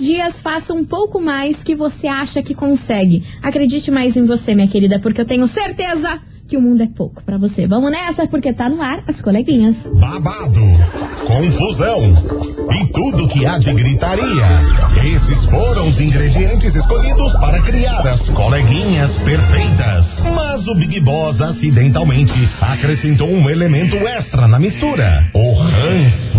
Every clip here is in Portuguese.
dias, faça um pouco mais que você acha que consegue. Acredite mais em você, minha querida, porque eu tenho certeza que o mundo é pouco pra você. Vamos nessa, porque tá no ar as coleguinhas. babado, confusão e tudo que há de gritaria. Esses foram os ingredientes escolhidos para criar as coleguinhas perfeitas. Mas o Big Boss acidentalmente acrescentou um elemento extra na mistura: o ranço.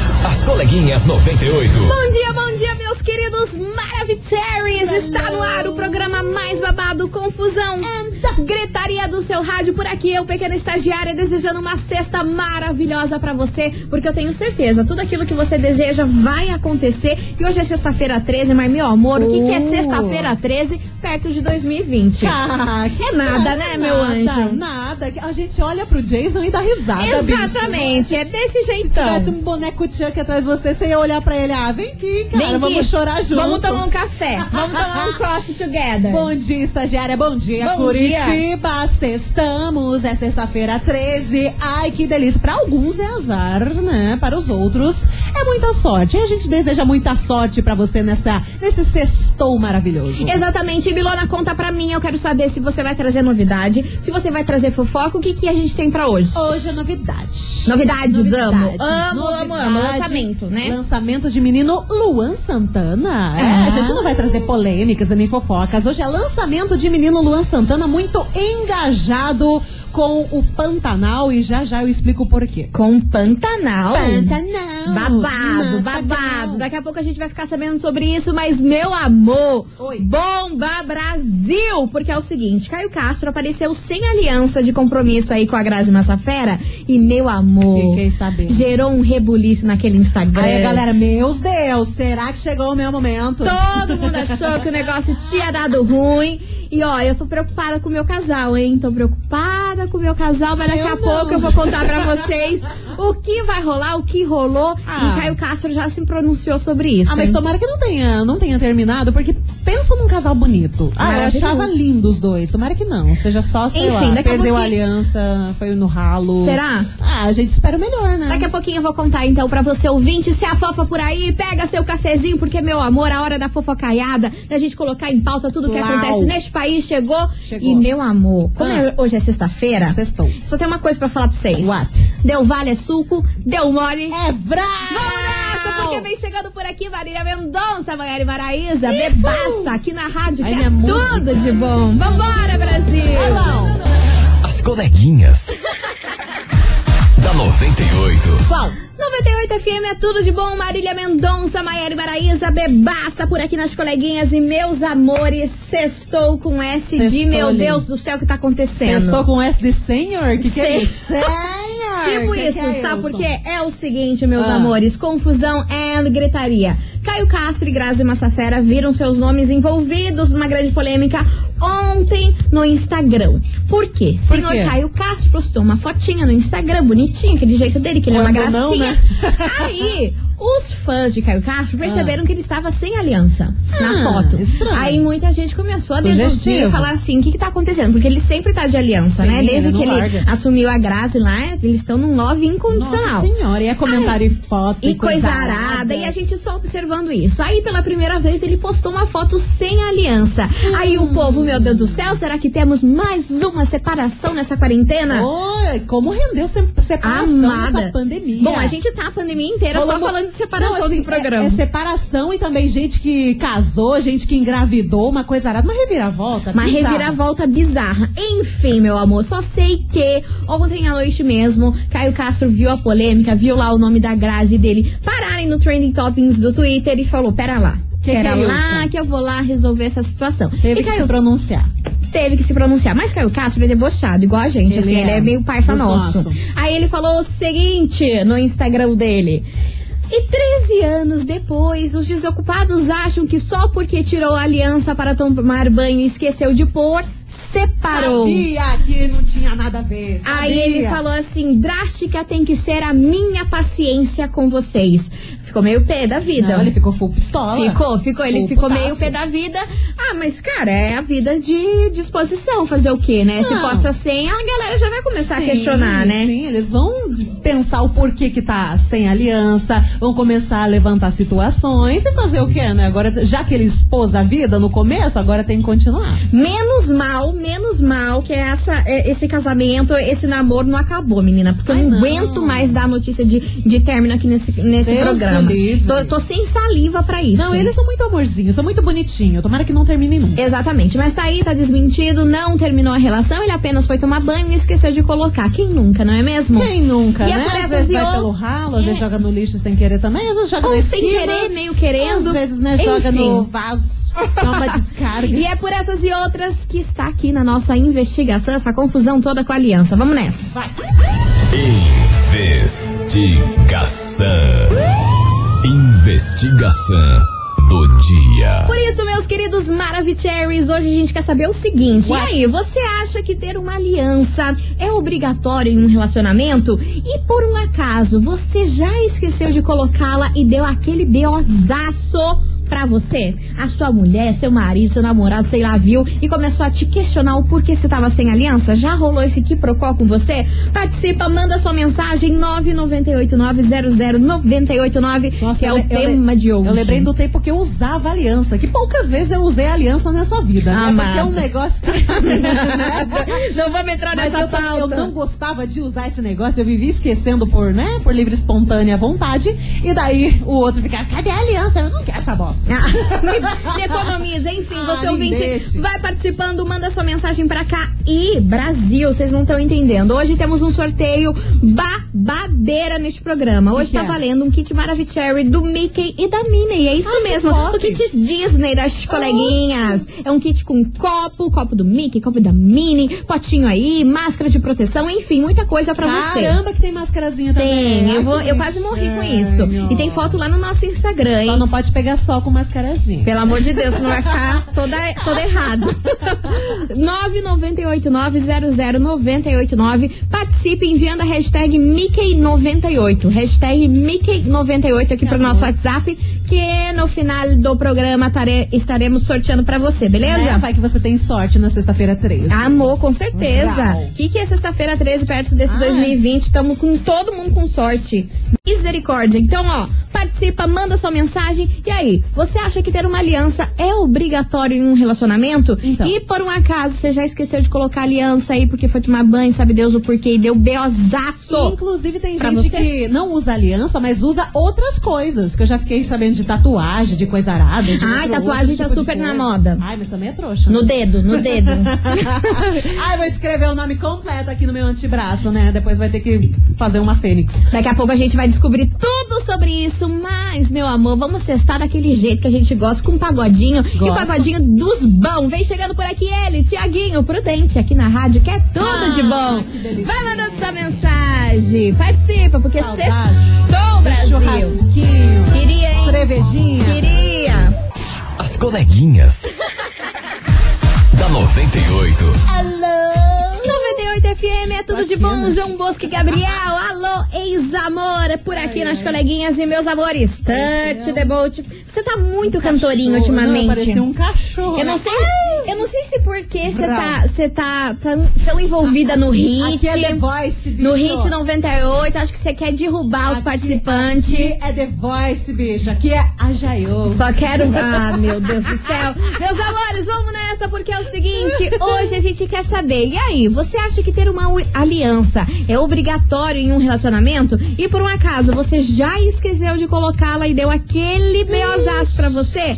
As coleguinhas 98. Bom dia, bom dia, meus queridos Maravicheries! Está no ar o programa mais babado, confusão, gritaria do seu rádio. Por aqui, eu, pequena estagiária, desejando uma sexta maravilhosa pra você, porque eu tenho certeza, tudo aquilo que você deseja vai acontecer. E hoje é sexta-feira 13, mas meu amor, o que, que é Uh. sexta-feira 13 perto de 2020? Ah, que É nada, nada, né, meu nada, anjo? Nada. A gente olha pro Jason e dá risada, bicho. Exatamente, é desse Se jeitão. tivesse um boneco Chuck atrás de você, você ia olhar pra ele, ah, vem aqui, cara, Vem aqui. vamos chorar junto. Vamos tomar um café. Vamos tomar um coffee together. Bom dia, estagiária. Bom dia, Bom Curitiba. Sextamos. É sexta-feira 13. Ai, que delícia. Pra alguns é azar, né? Para os outros é muita sorte. E a gente deseja muita sorte pra você nessa, nesse sextou maravilhoso. Exatamente, Milona, conta pra mim. Eu quero saber se você vai trazer novidade, se você vai trazer fofoca, o que, que a gente tem pra hoje? Hoje é novidade. Novidades, amo. Novidade. Amo, amo, amo. Novidade. Lançamento, né? Lançamento de menino Luan Santana. É, Ah. a gente não vai trazer polêmicas nem fofocas. Hoje é lançamento de menino Luan Santana, muito engajado com o Pantanal. E já já eu explico o porquê. Com Pantanal. Pantanal. Babado, babado. Daqui a pouco a gente vai ficar sabendo sobre isso, mas meu amor, Oi. bomba Brasil! Porque é o seguinte, Caio Castro apareceu sem aliança de compromisso aí com a Grazi Massafera e meu amor, Fiquei sabendo. gerou um rebuliço naquele Instagram. Aí, galera, meus Deus, será que chegou o meu momento? Todo mundo achou que o negócio tinha dado ruim. E ó, eu tô preocupada com o meu casal, hein? Tô preocupada com o meu casal, mas daqui Eu a não. pouco eu vou contar pra vocês o que vai rolar, o que rolou. Ah. E Caio Castro já se pronunciou sobre isso. Ah, mas hein? tomara que não tenha, não tenha terminado, porque pensa num casal bonito. Ah, eu achava lindo os dois. Tomara que não. Seja só, sei Enfim, lá, a perdeu a pouquinho- aliança, foi no ralo. Será? Ah, a gente espera o melhor, né? Daqui a pouquinho eu vou contar então pra você ouvinte se a fofa por aí, pega seu cafezinho, porque meu amor, a hora da fofocaiada, da gente colocar em pauta tudo que acontece neste país chegou. Chegou. E meu amor, como Ah. é- hoje é sexta-feira, Sextou. só tem uma coisa pra falar pra vocês. What? Deu vale é suco, deu mole. É bravo! Vamos nessa, porque vem chegando por aqui Marília Mendonça, Maiara Maraíza, bebaça aqui na rádio, Ai, que é tudo de bom. Vambora, Brasil! As coleguinhas. Da 98. Qual? 98 FM é tudo de bom, Marília Mendonça, Maiara Maraíza, bebaça por aqui nas coleguinhas e meus amores, sextou com S de Sextou, meu lindo. Deus do céu, o que tá acontecendo? Estou com S de senhor? Que que é Sei. isso? Senhor! Tipo Que isso, que é sabe isso? por quê? É o seguinte, meus Ah. amores, confusão and gritaria. Caio Castro e Grazi Massafera viram seus nomes envolvidos numa grande polêmica ontem no Instagram. Por quê? Por Senhor quê? Caio Castro postou uma fotinha no Instagram, bonitinho, aquele jeito dele, que ele é uma Quando não, gracinha. né? Aí, os fãs de Caio Castro perceberam que ele estava sem aliança na Ah, foto. estranho. Aí muita gente começou a deduzir e falar assim, o que que tá acontecendo? Porque ele sempre tá de aliança, Sim, né? Desde ele que ele larga. assumiu a Grazi lá, eles estão num love Nossa incondicional. senhora, e é comentário e foto E coisa arada, e a gente só observando isso. Aí, pela primeira vez, ele postou uma foto sem aliança. Aí o povo, meu Deus do céu, será que temos mais uma separação nessa quarentena? Oi, como rendeu se- separação Amada. nessa pandemia? Bom, a gente tá a pandemia inteira só falando de separação Não, assim, do programa. É, é separação e também gente que casou, gente que engravidou, uma coisa arada, uma reviravolta. Uma bizarra. reviravolta bizarra. Enfim, meu amor, só sei que ontem à noite mesmo, Caio Castro viu a polêmica, viu lá o nome da Grazi dele pararem no Trending Toppings do Twitter e falou: pera lá. Que que é lá que eu vou lá resolver essa situação. Teve e que Caio se pronunciar. teve que se pronunciar. Mas Caio Castro é debochado, igual a gente. Ele assim, é. ele é meio parça nosso. nossos. Aí ele falou o seguinte no Instagram dele. E 13 anos depois, os desocupados acham que só porque tirou a aliança para tomar banho e esqueceu de pôr, separou. Sabia que não tinha nada a ver. Sabia. Aí ele falou assim: drástica tem que ser a minha paciência com vocês. Ficou meio pé da vida. Não, ele ficou full pistola. Ficou, ficou. Ele Full ficou putaço. meio pé da vida. Ah, mas, cara, é a vida de disposição. Fazer o quê, né? Se Não. posta sem, a galera já vai começar a Sim, questionar, né? Sim, eles vão pensar o porquê que tá sem aliança, vão começar a levantar situações e fazer o quê, né? Agora, já que ele expôs a vida no começo, agora tem que continuar. Menos mal, menos mal que essa, é, esse casamento, esse namoro não acabou, menina. Porque eu Ai, não, não. aguento mais dar notícia de, de término aqui nesse, nesse Deus programa. Tô, tô sem saliva pra isso. Não, eles são muito amorzinhos, são muito bonitinhos. Tomara que não termine nunca. Exatamente, mas tá aí, tá desmentido, não terminou a relação, ele apenas foi tomar banho e esqueceu de colocar. Quem nunca, não é mesmo? Quem nunca, E é né? Às vezes vai ou- pelo ralo, às É. vezes joga no lixo sem querer também, às vezes joga na Ou sem esquina, querer, meio querendo. Às vezes, né, joga Enfim. no vaso, dá uma descarga. E é por essas e outras que está aqui na nossa investigação, essa confusão toda com a aliança. Vamos nessa. Vai. Investigação. Investigação do dia. Por isso, meus queridos Maravicheries, hoje a gente quer saber o seguinte. What? E aí, você acha que ter uma aliança é obrigatório em um relacionamento? E por um acaso, você já esqueceu de colocá-la e deu aquele beozaço pra você? A sua mulher, seu marido, seu namorado, sei lá, viu e começou a te questionar o porquê você tava sem aliança? Já rolou esse quiprocó com você? Participa, manda sua mensagem 998900989, que é o tema de hoje. Eu lembrei do tempo que eu usava aliança, que poucas vezes eu usei aliança nessa vida, né? Amada. Porque é um negócio que. Não vamos entrar Mas nessa eu, pauta. eu não gostava de usar esse negócio, eu vivia esquecendo por, né, por livre espontânea vontade. E daí o outro ficava, cadê a aliança? Eu não quero essa bosta. Ah, me, me economiza, enfim, Ah, você me ouvinte deixe. vai participando, manda sua mensagem pra cá. E Brasil, vocês não estão entendendo. Hoje temos um sorteio babadeira neste programa. Hoje que tá é? valendo um kit Maravicherry do Mickey e da Minnie. É isso mesmo. O kit Disney das coleguinhas. É um kit com copo, copo do Mickey, copo da Minnie, potinho aí, máscara de proteção, enfim, muita coisa pra você. Caramba, que tem mascarazinha também. Tem, eu, vou, eu quase morri com isso. E tem foto lá no nosso Instagram, hein? Só não pode pegar só com mascarazinha. Pelo amor de Deus, senão vai ficar toda, toda errado. 998900989. Participe enviando a hashtag Mickey98. Hashtag Mickey98 aqui pro nosso WhatsApp, que no final do programa tare- estaremos sorteando pra você, beleza? Né? Vai que você tem sorte na sexta-feira 13. Amor, com certeza. O que, que é sexta-feira 13 perto desse Ai. 2020? Estamos com todo mundo com sorte. Misericórdia. Então, ó, participa, manda sua mensagem. E aí, você acha que ter uma aliança é obrigatório em um relacionamento? Então. E por um acaso você já esqueceu de colocar aliança aí porque foi tomar banho, sabe Deus o porquê, e deu beozaço? Inclusive tem gente que não usa aliança, mas usa outras coisas. Que eu já fiquei sabendo de tatuagem, de coisa arada. De Ai, tatuagem outro tá tipo super na moda. Ai, mas também é trouxa. No dedo, no dedo. Ai, vou escrever o nome completo aqui no meu antebraço, né? Depois vai ter que fazer uma fênix. Daqui a pouco a gente vai descobrir tudo sobre isso, mas, meu amor, vamos testar daquele jeito que a gente gosta, com um pagodinho. E Gosto. pagodinho dos bons. Vem chegando por aqui ele, Tiaguinho Prudente, aqui na rádio, que é tudo Ah, de bom. Vai mandando sua mensagem. Participa, porque Saudade. sextou, Brasil. Churrasquinho. Queria, hein? Cervejinha. Queria. As coleguinhas. da 98. 98 FM, é tudo de bom. João Bosco e Gabriel. Alô, ex-amor, é por aqui nas coleguinhas e meus amores. Touch the boat. Você tá muito cantorinho Cachorro, ultimamente. Não, parecia um cachorro. Eu não né? sei, eu não sei se porque você tá, você tá tão, tão envolvida no hit. Aqui é The Voice, bicho. no Hit 98, acho que você quer derrubar os Aqui- participantes. Aqui é The Voice, bicho. Aqui é a Jaiô. Só quero. Ah, meu Deus do céu. Meus amores, vamos nessa, porque é o seguinte: hoje a gente quer saber. E aí, você acha que ter uma aliança é obrigatório em um relacionamento? E por um acaso, você já esqueceu de colocá-la e deu aquele beozaço pra você?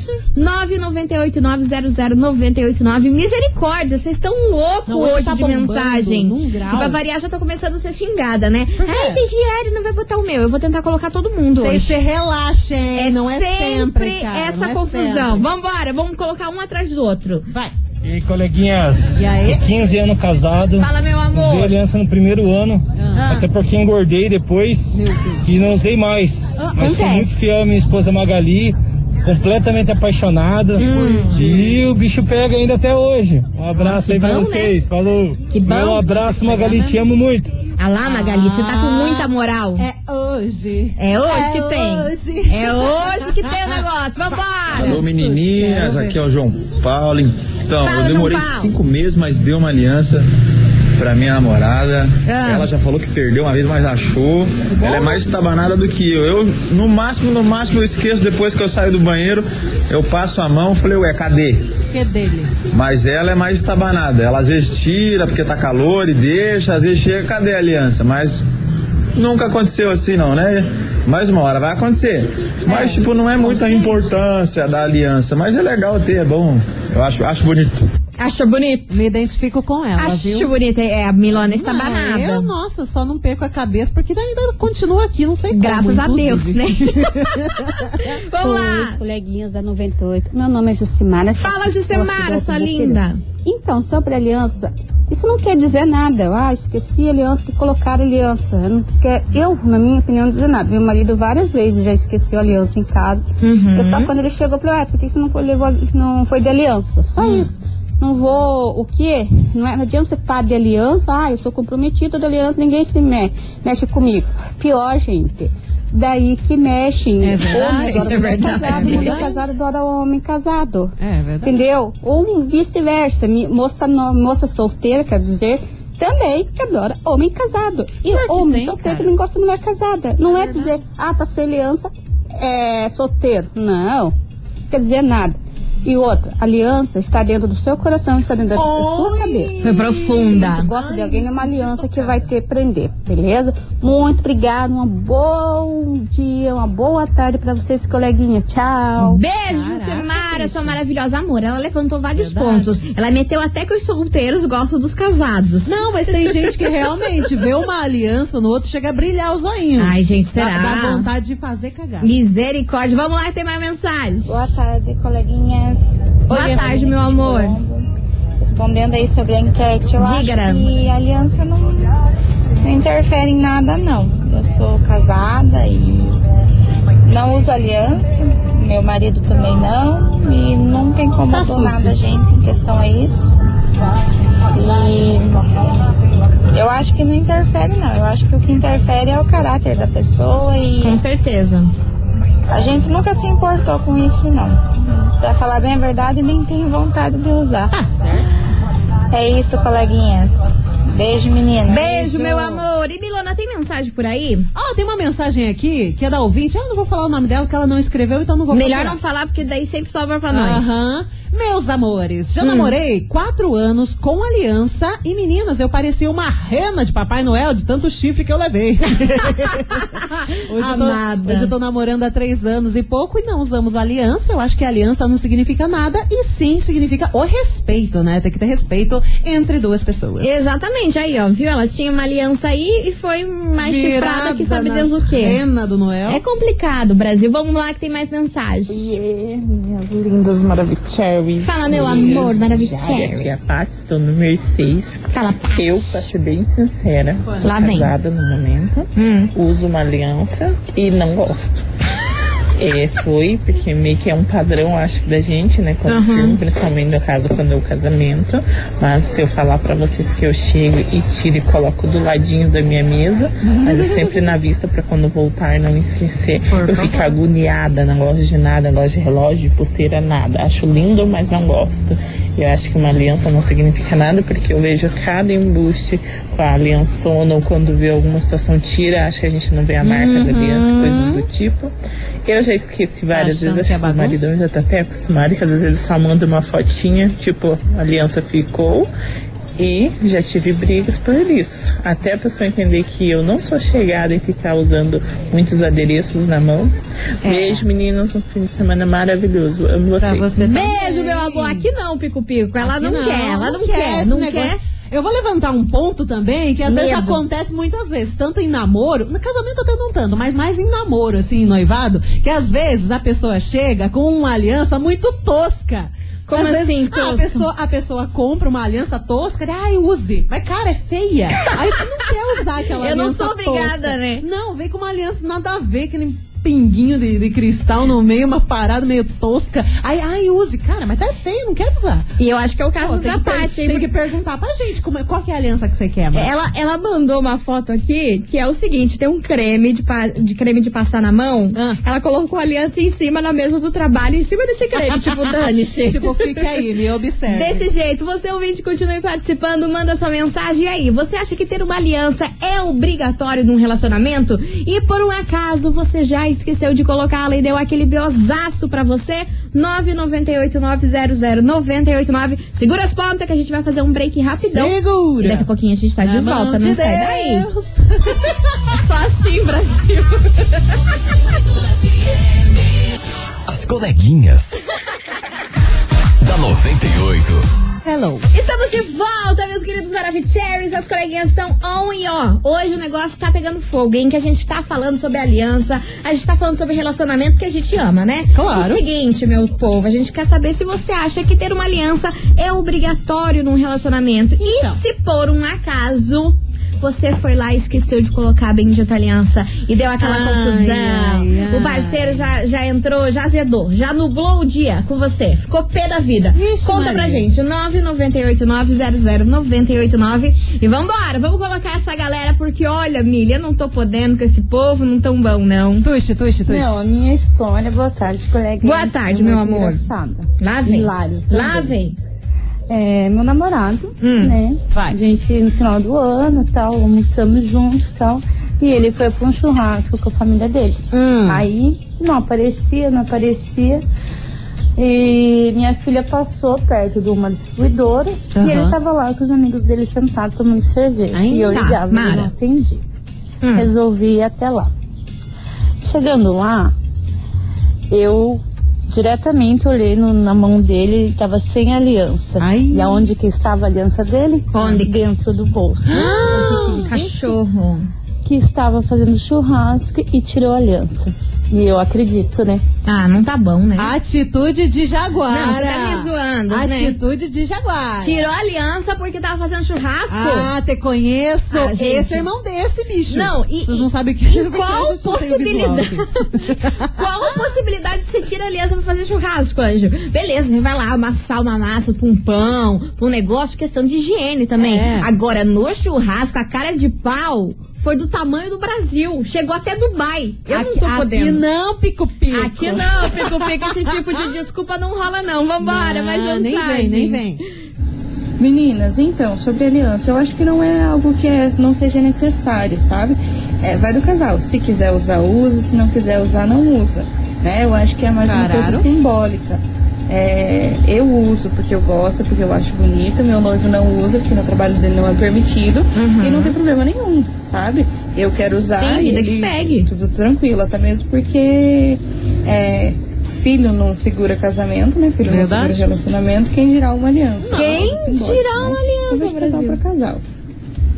998-900-989. Misericórdia, vocês estão loucos Não, hoje hoje tá de mensagem. num grau. E pra variar, já tô começando a ser xingada, né? Ai, Diário não vai botar o meu. Eu vou tentar colocar todo mundo Vocês hoje. se relaxem, não é sempre, cara. essa não é confusão. sempre. Vambora, vamos colocar um atrás do outro. Vai. E aí, coleguinhas? E aí? 15 anos casado. Fala, meu amor. Usei aliança no primeiro ano. Ah. Até porque engordei depois. Meu Deus. E não usei mais. Ah, Mas sou acontece. muito fiel à minha esposa Magali. Completamente apaixonado. E o bicho pega ainda até hoje. Um abraço que aí pra bom, né? vocês. Falou. Que bom. Meu abraço, Magali. Te amo muito. Ah lá, Magali, você tá com muita moral. É hoje. É hoje É que tem. hoje. É hoje que tem o negócio. Vambora! Alô menininhas, aqui é o João Paulo. Então, Fala, eu demorei cinco meses, mas dei uma aliança pra minha namorada. Ah. Ela já falou que perdeu uma vez, mas achou. Ela é mais estabanada do que eu. Eu, no máximo, no máximo, eu esqueço depois que eu saio do banheiro, eu passo a mão, falei, ué, cadê? Que é dele. Mas ela é mais estabanada. Ela às vezes tira porque tá calor e deixa, às vezes chega, cadê a aliança? Mas nunca aconteceu assim não, né? Mais uma hora vai acontecer. Mas tipo, não é muita importância da aliança, mas é legal ter, é bom. Eu acho, acho bonito. Achou bonito? Me identifico com ela, Acho viu? bonito. É, a Milona está Ah, banada. Eu, nossa, só não perco a cabeça porque ainda continua aqui, não sei como. Graças a Deus, né? Vamos Oi, lá. coleguinhas da 98. Meu nome é Jucimara. Fala, Jucimara, sua linda. Então, sobre aliança, isso não quer dizer nada. Ah, esqueci a aliança, que colocar aliança. Não quer, eu, na minha opinião, não dizer nada. Meu marido várias vezes já esqueceu a aliança em casa. Uhum. É só quando ele chegou, eu falei, ah, por que você não foi, levou, não foi de aliança? Só Hum. isso. Não vou, o quê? Não, é, não adianta você estar de aliança, ah, eu sou comprometida de aliança, ninguém se me, mexe comigo. Pior, gente. Daí que mexem. É verdade, é mulher verdade. casada, É mulher casada adora homem casado. É verdade. Entendeu? Ou vice-versa. Moça, no- moça solteira, quer dizer, também que adora homem casado. E Claro homem tem, solteiro cara. também gosta de mulher casada. Não é dizer, ah, tá sem aliança, é solteiro. Não. Quer dizer nada. E outra, aliança está dentro do seu coração, está dentro da sua cabeça. Foi profunda. Você gosta de alguém, é uma aliança que vai ter prender, beleza? Muito obrigada, um bom dia, uma boa tarde pra vocês, coleguinhas. Tchau. Beijo, Caraca, Jucimara, sua maravilhosa amor. Ela levantou vários Verdade. pontos. Ela meteu até que os solteiros gostam dos casados. Não, mas tem gente que realmente vê uma aliança no outro, chega a brilhar o zoinho. Ai, gente, Dá, será? dá vontade de fazer cagar. Misericórdia. Vamos lá, tem mais mensagem. Boa tarde, coleguinhas. Boa Oi, tarde, meu amor. Respondendo aí sobre a enquete, eu Diga, acho que a aliança não, não interfere em nada, não. Eu sou casada e não uso aliança. Meu marido também não. E nunca Tá incomodou sucio. nada a gente em questão a isso. E eu acho que não interfere, não. Eu acho que o que interfere é o caráter da pessoa e Com certeza. a gente nunca se importou com isso, não. Pra falar bem a verdade, nem tenho vontade de usar. Tá certo. É isso, coleguinhas. Beijo, menina. Beijo, meu amor. E Milona, tem mensagem por aí? Ó, tem uma mensagem aqui que é da ouvinte. Eu não vou falar o nome dela, que ela não escreveu, então não vou Melhor procurar. não falar, porque daí sempre sobra pra nós. Aham. Meus amores, Hum. já namorei quatro anos com aliança e meninas, eu parecia uma rena de Papai Noel de tanto chifre que eu levei. hoje, eu tô, Amada. hoje eu tô namorando há três anos e pouco e não usamos aliança. Eu acho que aliança não significa nada e sim significa o respeito, né? Tem que ter respeito entre duas pessoas. Exatamente, aí, ó, viu? Ela tinha uma aliança aí e foi mais chifrada que sabe Deus o quê. Rena do Noel. É complicado, Brasil. Vamos lá que tem mais mensagem. minhas lindas Fala, meu amor, Aqui maravilhoso. é a Paty, estou no Mercedes. Fala, Paty. Eu, pra ser bem sincera, sou Lá vem. casada no momento, Hum. uso uma aliança e não gosto. É, foi, porque meio que é um padrão, acho que da gente, né? Como Uhum. filme, principalmente no caso quando é o casamento. Mas se eu falar pra vocês que eu chego e tiro e coloco do ladinho da minha mesa, mas é sempre na vista pra quando voltar não esquecer. eu fico agoniada, não gosto de nada, não gosto de relógio, de pulseira, nada. Acho lindo, mas não gosto. Eu acho que uma aliança não significa nada, porque eu vejo cada embuste com a aliançona, ou quando vê alguma situação tira, acho que a gente não vê a marca da aliança, coisas do tipo. Eu já esqueci várias Achando vezes, que é acho que o maridão já tá até acostumado, que às vezes ele só manda uma fotinha, tipo, a aliança ficou. E já tive brigas por isso. Até a pessoa entender que eu não sou chegada em ficar usando muitos adereços na mão. É. Beijo, meninos. Um fim de semana maravilhoso. Amo vocês. Pra você Beijo, também. meu amor. Aqui não, Pico Pico. Ela Aqui não, quer, ela não, quer, esse não negócio. quer. Eu vou levantar um ponto também que às vezes Medo. acontece muitas vezes, tanto em namoro, no casamento até não tanto, mas mais em namoro, assim, em noivado, que às vezes a pessoa chega com uma aliança muito tosca. Como Às vezes, assim, ah, a, tosca? pessoa, a pessoa compra uma aliança tosca, ai, use. Mas, cara, é feia. Aí você não quer usar aquela Eu não aliança sou obrigada, tosca. né? Não, vem com uma aliança nada a ver, que nem pinguinho de, de cristal no meio, uma parada meio tosca. Ai, ai, use. Cara, mas tá feio, não quero usar. E eu acho que é o caso Pô, tem da Paty, hein? Tem que perguntar pra gente como é- qual que é a aliança que você quer, mano. Ela, ela mandou uma foto aqui que é o seguinte: tem um creme de, de creme de passar na mão. Ah. Ela colocou a aliança em cima na mesa do trabalho, em cima desse creme. tipo, dane-se. Tipo, fica aí, me observe. Desse jeito, você ouvinte, continue participando, manda sua mensagem E aí. Você acha que ter uma aliança é obrigatório num relacionamento? E por um acaso você já esqueceu de colocá-la e deu aquele beozaço pra você? 998-900-989. Segura as pontas que a gente vai fazer um break rapidão. Segura. E daqui a pouquinho a gente tá de Na mão volta, de não sai daí. Deus. Só assim, Brasil. As coleguinhas. da 98. Hello. Estamos de volta, meus queridos Maravicheries. As coleguinhas estão on e ó. Hoje o negócio tá pegando fogo, hein? Que a gente tá falando sobre aliança, a gente tá falando sobre relacionamento que a gente ama, né? Claro. O seguinte, meu povo, a gente quer saber se você acha que ter uma aliança é obrigatório num relacionamento. E Então. se por um acaso. Você foi lá e esqueceu de colocar a bendita aliança e deu aquela Ai, confusão. ai, ai. O parceiro já, já entrou, já azedou, já nublou o dia com você. Ficou pé da vida. Ixi, Conta pra Maria. gente, 998900989. E vambora, vamos colocar essa galera, porque olha, Milha, eu não tô podendo com esse povo, não tão bom, não. Tuxe, tuxe, tuxe. Não, a minha história, boa tarde, colega. Boa tarde, meu amor. Engraçada. Lá vem. Hilário Lá vem. É, meu namorado, Hum. né? Vai. A gente no final do ano tal, almoçamos junto e tal. E ele foi pra um churrasco com a família dele. Hum. Aí não aparecia, não aparecia. E minha filha passou perto de uma distribuidora Aham. e ele tava lá com os amigos dele sentados tomando cerveja. E eu ligava, Mara. não atendi. Hum. Resolvi ir até lá. Chegando lá, eu diretamente olhei no- na mão dele, ele estava sem aliança. Ai. E aonde que estava a aliança dele? Onde? Dentro do bolso. Ah, Cachorro. Que estava fazendo churrasco e tirou a aliança. E eu acredito, né? Ah, não tá bom, né? Atitude de jaguara. Não, você tá me zoando, né? Atitude de jaguara. Tirou a aliança porque tava fazendo churrasco? Ah, te conheço. Ah, gente. Esse é irmão desse, bicho. Não, e- Vocês não sabem o que porque qual possibilidade? Qual possibilidade de você tirar a aliança pra fazer churrasco, anjo? Beleza, você vai lá amassar uma massa pra um pão, pra um negócio, questão de higiene também. É. Agora, no churrasco, a cara de pau foi do tamanho do Brasil. Chegou até Dubai. Eu não aqui, tô aqui podendo. não, pico-pico. Aqui não, Pico Pico, esse tipo de desculpa não rola não. Vambora, Não, mais nem mensagem. vem, nem vem. Meninas, então, sobre aliança, eu acho que não é algo que é- não seja necessário, sabe? É, vai do casal. Se quiser usar, usa. Se não quiser usar, não usa. Né? Eu acho que é mais uma coisa simbólica. É, eu uso porque eu gosto, porque eu acho bonito. Meu noivo não usa porque no trabalho dele não é permitido. E não tem problema nenhum, sabe? Eu quero usar. Sim, vida e que segue. Tudo tranquilo, até mesmo porque é, filho não segura casamento, né? Filho Verdade. não segura relacionamento. Quem dirá uma aliança? Quem dirá uma né? aliança, Então, de casal Brasil? pra casal.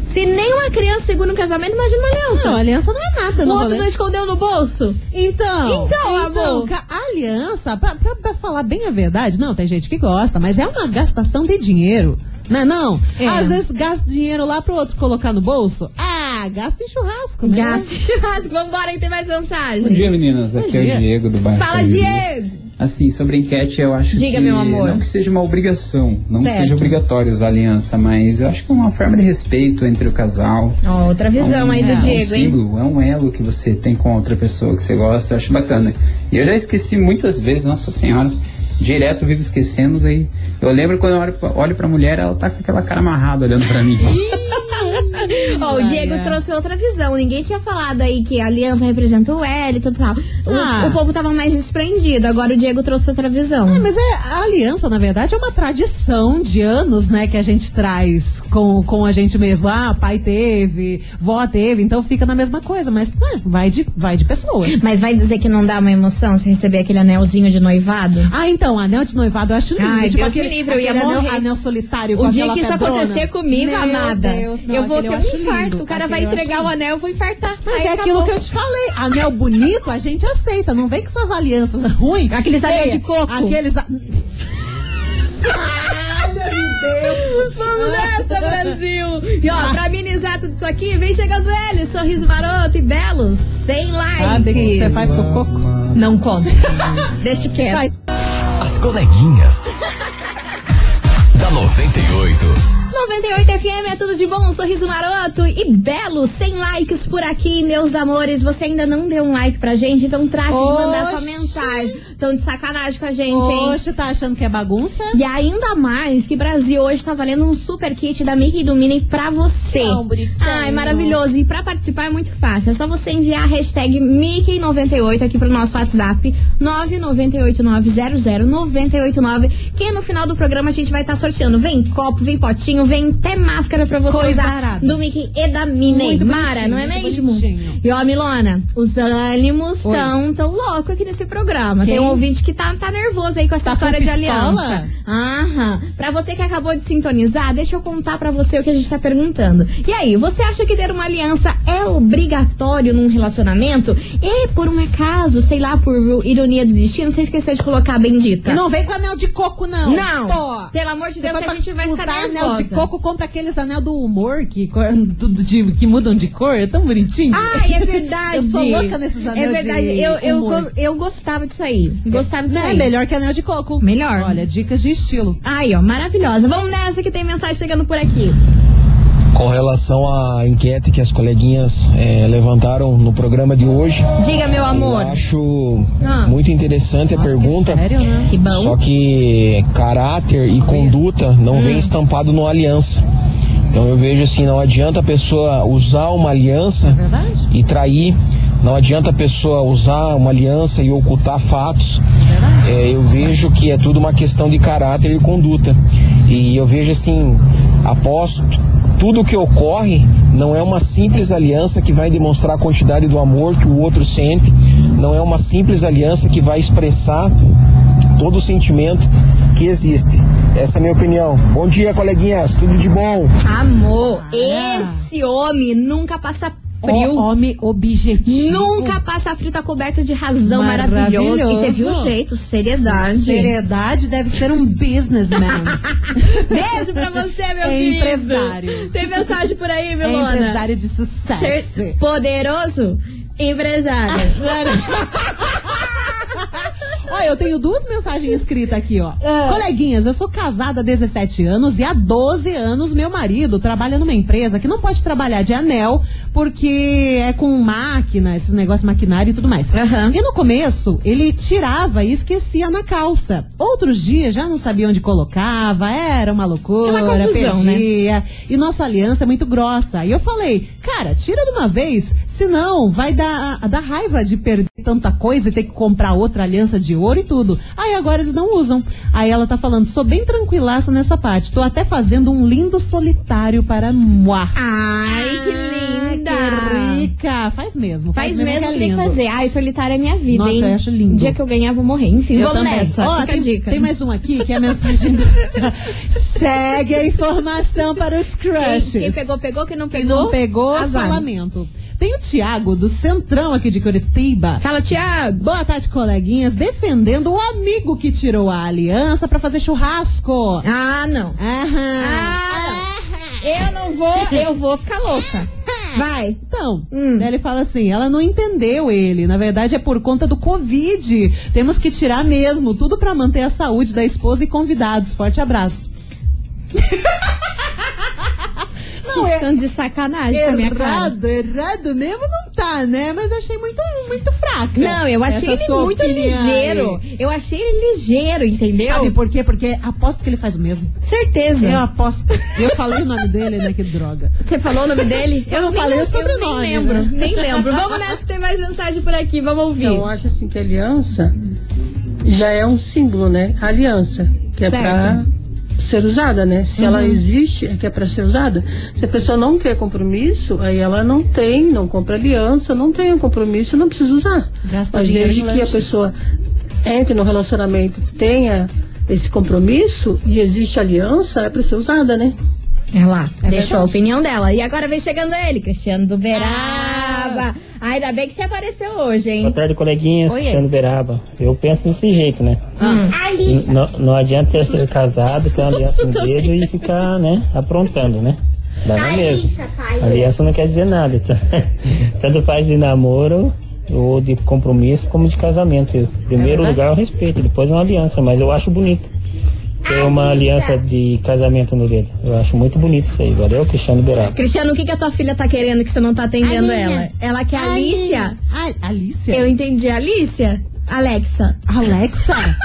Se nem uma criança segura um casamento, imagina uma aliança. Não, aliança não é nada, o não outro rolê. não escondeu no bolso? Então, Então, amor. ca- a aliança, pra, pra- pra falar bem a verdade, não, tem gente que gosta, mas é uma gastação de dinheiro. Não é não? É. Às vezes gasta dinheiro lá pro outro colocar no bolso. Ah, gasta em churrasco, né? Gasta em churrasco. Vambora que tem mais mensagem. Bom dia, meninas. Aqui Bom é dia. o Diego do bairro. Fala. Diego. Assim, sobre a enquete, eu acho Diga, que meu amor. não que seja uma obrigação, não Certo. que seja obrigatório usar aliança, mas eu acho que é uma forma de respeito entre o casal. Ó, outra visão aí do é um Diego, hein? símbolo, é um elo que você tem com outra pessoa que você gosta, eu acho bacana. E eu já esqueci muitas vezes, nossa senhora, direto vivo esquecendo, daí eu lembro quando eu olho, olho pra mulher, ela tá com aquela cara amarrada olhando pra mim. Ó, o Diego trouxe outra visão. Ninguém tinha falado aí que a aliança representa o L e tudo tal. O, Ah. o povo tava mais desprendido. Agora o Diego trouxe outra visão. É, mas é, a aliança, na verdade, é uma tradição de anos, né, que a gente traz com, com a gente mesmo. Ah, pai teve, vó teve, então fica na mesma coisa, mas é, vai, de, vai de pessoa. Mas vai dizer que não dá uma emoção se receber aquele anelzinho de noivado? Ah, então, anel de noivado eu acho lindo. Ai, tipo Deus aquele, livre, eu ia anel, morrer. anel solitário com O dia que isso pedrona. acontecer comigo, Meu amada, Deus, não, eu vou ter um infarto. O cara vai entregar o anel, eu vou infartar. Mas Aí é acabou. aquilo que eu te falei. Anel bonito, a gente aceita. Não vem com essas alianças ruins. Aqueles anel de coco. Aqueles. a- Ai, meu Deus. Vamos nessa, Brasil! Brasil! E ó, pra amenizar tudo isso aqui, vem chegando ele, sorriso maroto e belo, sem likes. Sabe o que você faz com o coco? Não conta. Deixa quieto. As coleguinhas. da 98. 98 FM é tudo de bom, um sorriso maroto e belo, sem likes por aqui, meus amores. Você ainda não deu um like pra gente, então trate de mandar sua Oxi. Tão de sacanagem com a gente, hein? Oxe, tá achando que é bagunça? E ainda mais que Brasil hoje tá valendo um super kit da Mickey e do Minnie pra você. Tão bonitinho. Ai, maravilhoso. E pra participar é muito fácil. É só você enviar a hashtag Mickey98 aqui pro nosso WhatsApp 998900989 que no final do programa a gente vai estar sorteando. Vem copo, vem potinho, vem até máscara pra você Coisa usar arada. do Mickey e da Minnie. Mara, não é mesmo? bonitinho. E ó, Milona, os ânimos Oi. tão tão loucos aqui nesse programa. Quem? Tem um ouvinte que tá, tá nervoso aí com essa Tá história de aliança. Aham. Pra você que acabou de sintonizar, deixa eu contar pra você o que a gente tá perguntando. E aí, você acha que ter uma aliança é obrigatório num relacionamento? E por um acaso, sei lá, por ironia do destino, você esqueceu de colocar a bendita? Não vem com anel de coco, não. Não. Pô. Pelo amor de Deus, que a gente vai usar ficar anel de coco, compra aqueles anel do humor que, de- que mudam de cor, é tão bonitinho. Ai, é verdade. Eu sou louca nesses É anel verdade. de eu, eu, go- eu gostava disso aí. Gostava disso é aí. melhor que anel de coco. Melhor. Olha, dicas de estilo. Aí, ó, maravilhosa. Vamos nessa que tem mensagem chegando por aqui. Com relação à enquete que as coleguinhas eh, levantaram no programa de hoje, Diga, meu amor. eu acho Ah. muito interessante a pergunta. Sério, né? Que bom. Só que caráter e conduta não Hum. vem estampado numa aliança. Então eu vejo assim, não adianta a pessoa usar uma aliança Verdade? e trair, não adianta a pessoa usar uma aliança e ocultar fatos. É, eu vejo que é tudo uma questão de caráter e conduta. E eu vejo assim, após tudo que ocorre, não é uma simples aliança que vai demonstrar a quantidade do amor que o outro sente, não é uma simples aliança que vai expressar todo o sentimento que existe. Essa é a minha opinião. Bom dia, coleguinhas, tudo de bom? Amor, Ah. esse homem nunca passa frio. Homem objetivo. Nunca passa frio, tá coberto de razão maravilhoso. E você viu o jeito, seriedade. Seriedade deve ser um businessman. Beijo pra você, meu É querido. empresário. Tem mensagem por aí, é Milona? empresário de sucesso. Ser poderoso empresário. Olha, eu tenho duas mensagens escritas aqui, ó. É. Coleguinhas, eu sou casada há 17 anos e há 12 anos meu marido trabalha numa empresa que não pode trabalhar de anel porque é com máquina, esses negócios maquinário e tudo mais. Aham. E no começo, ele tirava e esquecia na calça. Outros dias já não sabia onde colocava, era uma loucura, Aquela confusão, né? perdia. E nossa aliança é muito grossa. E eu falei, cara, tira de uma vez, senão vai dar, dar raiva de perder tanta coisa e ter que comprar outra aliança de ouro e tudo. Aí agora eles não usam. Aí ela tá falando, sou bem tranquilaça nessa parte. Tô até fazendo um lindo solitário para moi. Ai, que linda. Que rica. Faz mesmo. Faz mesmo que que é tem que fazer. Ai, solitária é minha vida, Nossa, hein? eu acho lindo. Dia que eu ganhar, vou morrer. Enfim, Eu vamos também. nessa. Fica tem, dica. tem mais um aqui que é a mensagem. Segue a informação para os Quem, crushes. quem pegou, pegou. Quem não Quem pegou, não pegou, azar. Tem o Tiago, do Centrão aqui de Curitiba. Fala, Tiago. Boa tarde, coleguinhas. Defendendo o amigo que tirou a aliança pra fazer churrasco. Ah, não. Aham. Ah, não. Eu não vou, eu vou ficar louca. Vai. Então, Hum. daí ele fala assim: ela não entendeu ele. Na verdade, é por conta do Covid. Temos que tirar mesmo, tudo pra manter a saúde da esposa e convidados. Forte abraço. Vocês estão de sacanagem com a minha cara. Errado, errado mesmo não tá, né? Mas eu achei muito, muito fraca. Não, eu achei ele muito opinião ligeiro. aí. Eu achei ele ligeiro, entendeu? Sabe por quê? Porque aposto que ele faz o mesmo. Certeza. Eu aposto. Eu falei o nome dele, né? Que droga. Você falou o nome dele? Eu não nem falei o lembro, sobrenome, Eu nem lembro, né? nem lembro. Vamos nessa que tem mais mensagem por aqui, vamos ouvir. Então, eu acho assim que aliança já é um símbolo, né? Aliança, que é Certo. pra ser usada, né? Se ela existe, é que é pra ser usada. Se a pessoa não quer compromisso, aí ela não tem, não compra aliança, não tem o compromisso, não precisa usar. Gasta Mas dinheiro desde que a lanches. pessoa entre no relacionamento, tenha esse compromisso e existe aliança, é pra ser usada, né? É lá, É deixou a verdade. opinião dela. E agora vem chegando ele, Cristiano do Beraba. Ainda bem que você apareceu hoje, hein? Boa tarde, coleguinhas. Oi, Cristiano Beraba. Eu penso desse jeito, né? Hum. N- Não, não adianta você ser casado, ter uma aliança no dedo e ficar, né, aprontando, né? Dá na mesma. Aliança não quer dizer nada. tá? Tanto faz de namoro ou de compromisso como de casamento. Em primeiro verdade. lugar, o respeito, depois uma aliança, mas eu acho bonito. Ter uma aliança de casamento no dedo. Eu acho muito bonito isso aí. Valeu, Cristiano Beirado. Cristiano, o que, que a tua filha tá querendo que você não tá atendendo Aninha. ela? Ela quer Alicia. Ai, Alicia? Eu entendi. Alicia? Alexa. Alexa?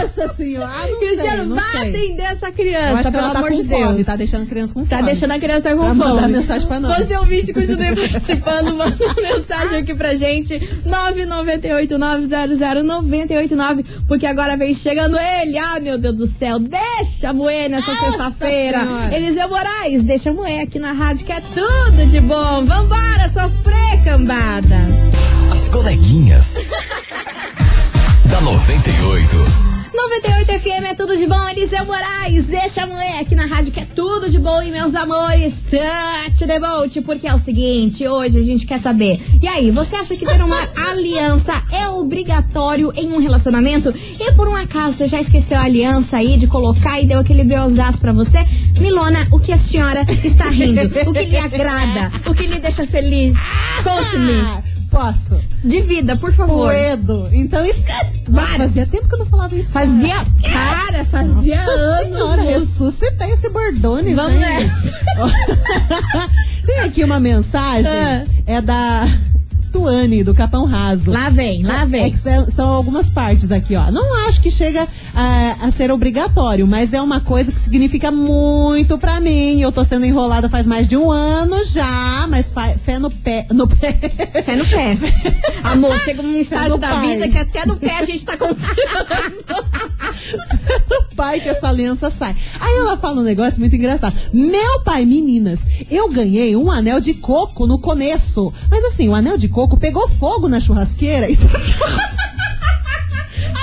Nossa senhora! Ah, Cristiano, sei, vai sei. atender essa Eu criança, acho que pelo ela tá com de fome, Deus. tá deixando a criança com Tá fome. deixando a criança com Pra fome. mandar mensagem pra nós. Você ouvinte, continue participando, manda uma mensagem aqui pra gente. 998-900-989, porque agora vem chegando ele. Ah, meu Deus do céu, deixa moer nessa sexta-feira. Eliseu Moraes, deixa moer aqui na rádio, que é tudo de bom. Vambora, sofrer, cambada. As coleguinhas. da 98. 98 FM é tudo de bom, Eliseu Moraes, deixa a mulher aqui na rádio que é tudo de bom, e meus amores, touch the boat, porque é o seguinte, hoje a gente quer saber, e aí, você acha que ter uma aliança é obrigatório em um relacionamento? E por um acaso você já esqueceu a aliança aí de colocar e deu aquele beijozaço pra você? Milona, o que a senhora está rindo? O que lhe agrada? O que lhe deixa feliz? Conte-me. Posso? De vida, por favor. Poedo. Então. Nossa, Bora. fazia tempo que eu não falava isso. Fazia, cara, fazia Nossa anos. senhora, ressuscitei esse bordones, Vamos hein? nessa. Tem aqui uma mensagem, Ah. é da Tuane, do Capão Raso. Lá vem, lá É vem. que são, algumas partes aqui, ó. Não acho que chega a, a ser obrigatório, mas é uma coisa que significa muito pra mim. Eu tô sendo enrolada faz mais de um ano já, mas fé no pé. No pé. Fé no pé. Amor, chega um estágio da pai. vida que até no pé a gente tá confiando. pai que essa aliança sai. Aí ela fala um negócio muito engraçado. Meu pai, meninas, eu ganhei um anel de coco no começo. Mas assim, o anel de coco pegou fogo na churrasqueira e.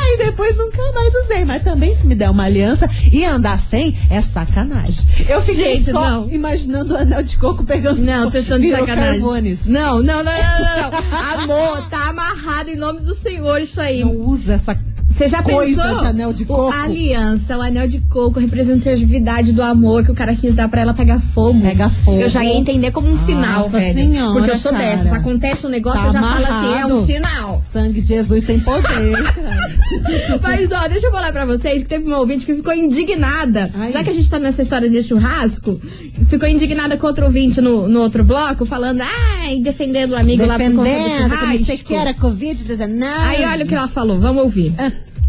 Aí depois nunca mais usei. Mas também se me der uma aliança e andar sem, é sacanagem. Eu fiquei Gente, só não. imaginando o anel de coco pegando Não, vocês estão de sacanagem. Carbones. Não, não, não, não, não, não. Amor, tá amarrado em nome do Senhor isso aí. Não usa essa Você já coisa pensou? de anel de coco. a aliança, o anel de coco, a representatividade do amor que o cara quis dar pra ela pegar fogo. Pega fogo. Eu já ia entender como um sinal, Nossa velho. Senhora, Porque eu sou cara. dessas. Acontece um negócio, Tá eu já falo assim, é amarrado. um sinal. Sangue de Jesus tem poder, cara. Mas, ó, deixa eu falar pra vocês que teve uma ouvinte que ficou indignada. Ai. Já que a gente tá nessa história de churrasco, ficou indignada com outro ouvinte no, no outro bloco, falando, ai, defendendo o amigo lá por conta do Defendendo que churrasco. que era Covid-19. Aí olha o que ela falou, vamos ouvir.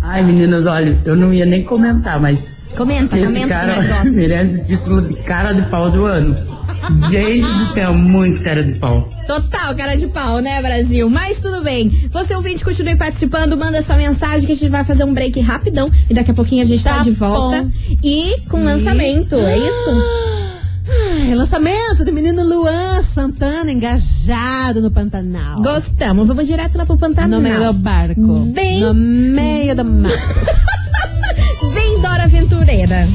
Ai, meninas, olha, eu não ia nem comentar, mas Comenta, esse comenta. cara merece o título de cara de pau do ano. Gente do céu, muito cara de pau. Total, cara de pau, né, Brasil? Mas tudo bem. Você ouvinte, continue participando, manda sua mensagem que a gente vai fazer um break rapidão. E daqui a pouquinho a gente tá, Tá de volta. bom. E com lançamento, é isso? Ai, lançamento do menino Luan Santana engajado no Pantanal. Gostamos. Vamos direto lá pro Pantanal. No meio do barco. Bem- No meio do mar. Bem Dora Aventureira.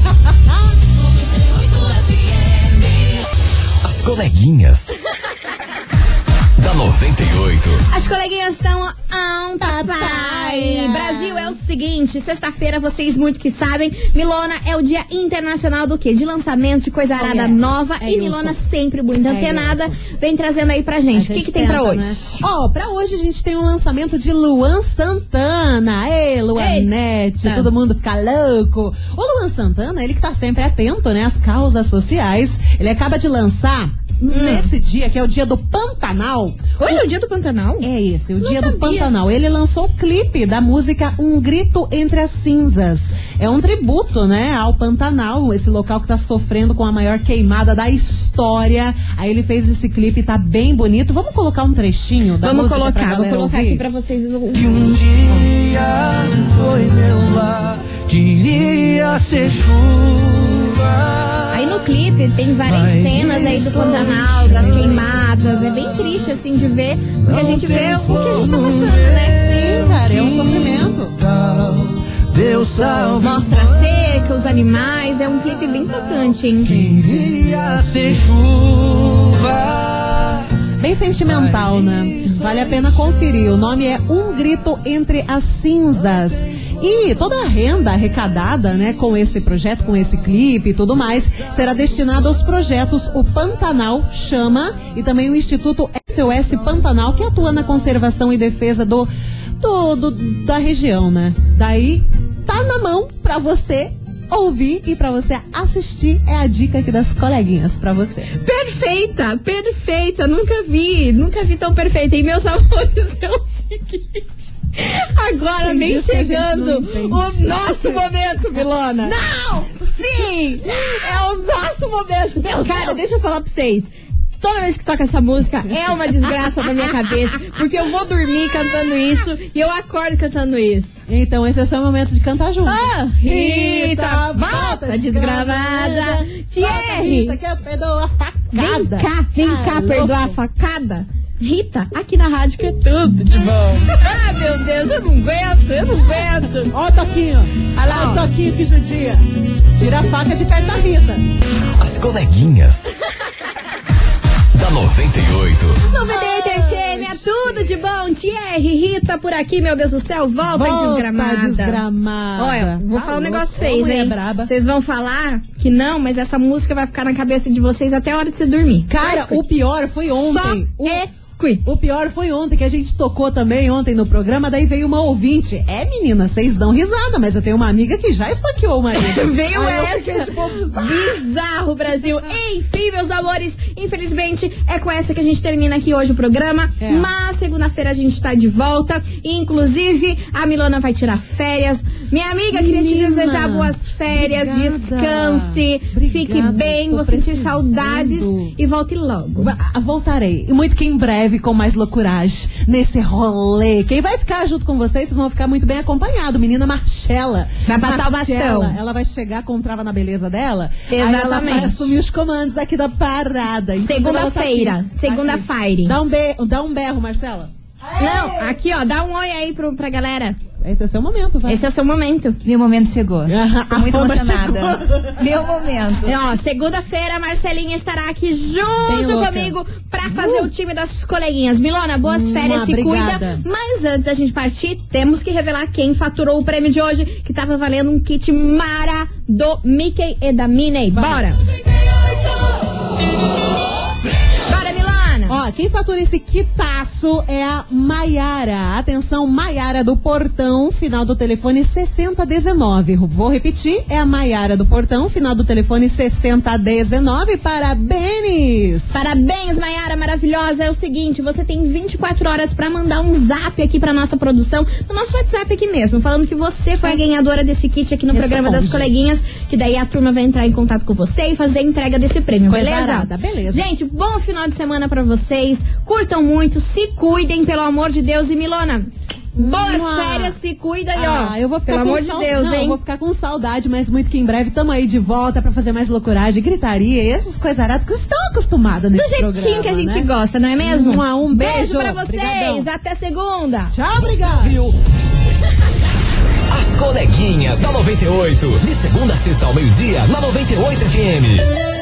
As coleguinhas. da 98. As coleguinhas estão on papai. Brasil é o seguinte, sexta-feira vocês muito que sabem, Milona é o dia internacional do quê? De lançamento de coisa arada é. nova É e isso. Milona sempre muito É antenada, isso. vem trazendo aí pra A gente. O que, que tem pra hoje? né? Ó, pra hoje a gente tem um lançamento de Luan Santana. Ei, Luanete, Eita. todo mundo fica louco. O Luan Santana, ele que tá sempre atento, né, às causas sociais. Ele acaba de lançar nesse dia, que é o dia do Pantanal. Hoje é o dia do Pantanal? É esse, o dia do sabia. Pantanal. Ele lançou o clipe da música Um Grito Entre as Cinzas. É um tributo, né, ao Pantanal, esse local que tá sofrendo com a maior queimada da história. Aí ele fez esse clipe, tá bem bonito. Vamos colocar um trechinho da Vamos música pra colocar, vou colocar ouvir? aqui pra vocês ouvirem. Um dia foi meu lar, queria ser chuva. No clipe tem várias Mas cenas aí do Pantanal, das queimadas. É bem triste assim de ver, porque a gente vê o que a gente tá passando, né? Sim, cara, é um sofrimento. Deus salve. Mostra a seca, os animais, é um clipe bem tocante, hein? Ser chuva. Bem sentimental, né? Vale a pena conferir. O nome é Um Grito Entre as Cinzas. E toda a renda arrecadada, né, com esse projeto, com esse clipe e tudo mais, será destinada aos projetos O Pantanal Chama e também o Instituto SOS Pantanal, que atua na conservação e defesa do, do, do- da região, né? Daí tá na mão pra você ouvir e pra você assistir. É a dica aqui das coleguinhas pra você. Perfeita, perfeita. Nunca vi, nunca vi tão perfeita. E meus amores, é o seguinte. Agora vem chegando o nosso momento, Milona. Não! Sim! É o nosso momento. Deus, Cara, Deus. deixa eu falar pra vocês. Toda vez que toca essa música é uma desgraça na minha cabeça, porque eu vou dormir cantando isso e eu acordo cantando isso. Então esse é o seu momento de cantar junto. Ah, Rita, volta desgramada. Thierry, Rita, que eu perdoo a facada. Vem cá, vem Ah, cá louco. perdoar a facada. Rita, aqui na rádio que é tudo de bom. ah, meu Deus, eu não aguento, eu não aguento. Ó o Toquinho. Olha lá, o Toquinho que judia. Tira a faca de perto da Rita. As coleguinhas. Da 98. 98 FM, é tudo de bom. Thierry, Rita por aqui, meu Deus do céu, volta, Volta desgramada. desgramada. Olha, vou Tá falar um louco, negócio pra vocês, hein? braba. Vocês vão falar que não, mas essa música vai ficar na cabeça de vocês até a hora de você dormir. Cara, o pior foi ontem. Só escute. O pior foi ontem, que a gente tocou também ontem no programa, daí veio uma ouvinte. É, menina, vocês dão risada, mas eu tenho uma amiga que já esfaqueou o marido. Veio Aí essa. fiquei, tipo, Bizarro, Brasil. Enfim, meus amores, infelizmente é com essa que a gente termina aqui hoje o programa. É. Mas segunda-feira a gente tá de volta. Inclusive, a Milona vai tirar férias. Minha amiga, queria te Menina, desejar boas férias. obrigada. Descanse. Obrigada, Fique bem. Vou sentir precisando. saudades. E volte logo. Va- Voltarei. Muito que em breve com mais loucuragem nesse rolê. Quem vai ficar junto com vocês vão ficar muito bem acompanhado. Menina Marcela. Vai passar o Marcela, bastão. Ela vai chegar com trava na beleza dela. Aí ela Exatamente. vai assumir os comandos aqui da parada. Então você Feira. Segunda Fire. Dá um, be dá um berro, Marcela. Aê! Não, aqui ó, dá um oi aí pro, pra galera. Esse é o seu momento, vai. Esse é o seu momento. Meu momento chegou. Tô muito emocionada. Meu momento. Ó, segunda-feira Marcelinha estará aqui junto comigo pra fazer uh. o time das coleguinhas. Milona, boas hum, férias, se obrigada. cuida. Mas antes da gente partir, temos que revelar quem faturou o prêmio de hoje, que tava valendo um kit mara do Mickey e da Minnie. Bora! 58 quem fatura esse quitaço é a Maiara. Atenção, Maiara do Portão, final do telefone 6019. Vou repetir, é a Maiara do Portão, final do telefone 6019. Parabéns! Parabéns, Maiara, maravilhosa. É o seguinte, você tem 24 horas para mandar um zap aqui para nossa produção, no nosso WhatsApp aqui mesmo, falando que você foi a ganhadora desse kit aqui no Responde. programa das coleguinhas, que daí a turma vai entrar em contato com você e fazer a entrega desse prêmio, Coisa beleza? Arada, beleza. Gente, bom final de semana para você vocês. Curtam muito, se cuidem, pelo amor de Deus. E Milona, boas Mua. férias, se cuida aí, ó. Ah, eu vou ficar pelo com amor de Deus, Não, hein? Eu vou ficar com saudade, mas muito que em breve tamo aí de volta pra fazer mais loucuragem, gritaria e essas coisas aradas que vocês estão acostumadas Do nesse jeitinho programa, que a gente né? gosta, não é mesmo? Mua, um beijo. pra vocês. Obrigadão. Até segunda. Tchau, obrigada. As coleguinhas da 98. De segunda a sexta ao meio-dia, na 98 FM.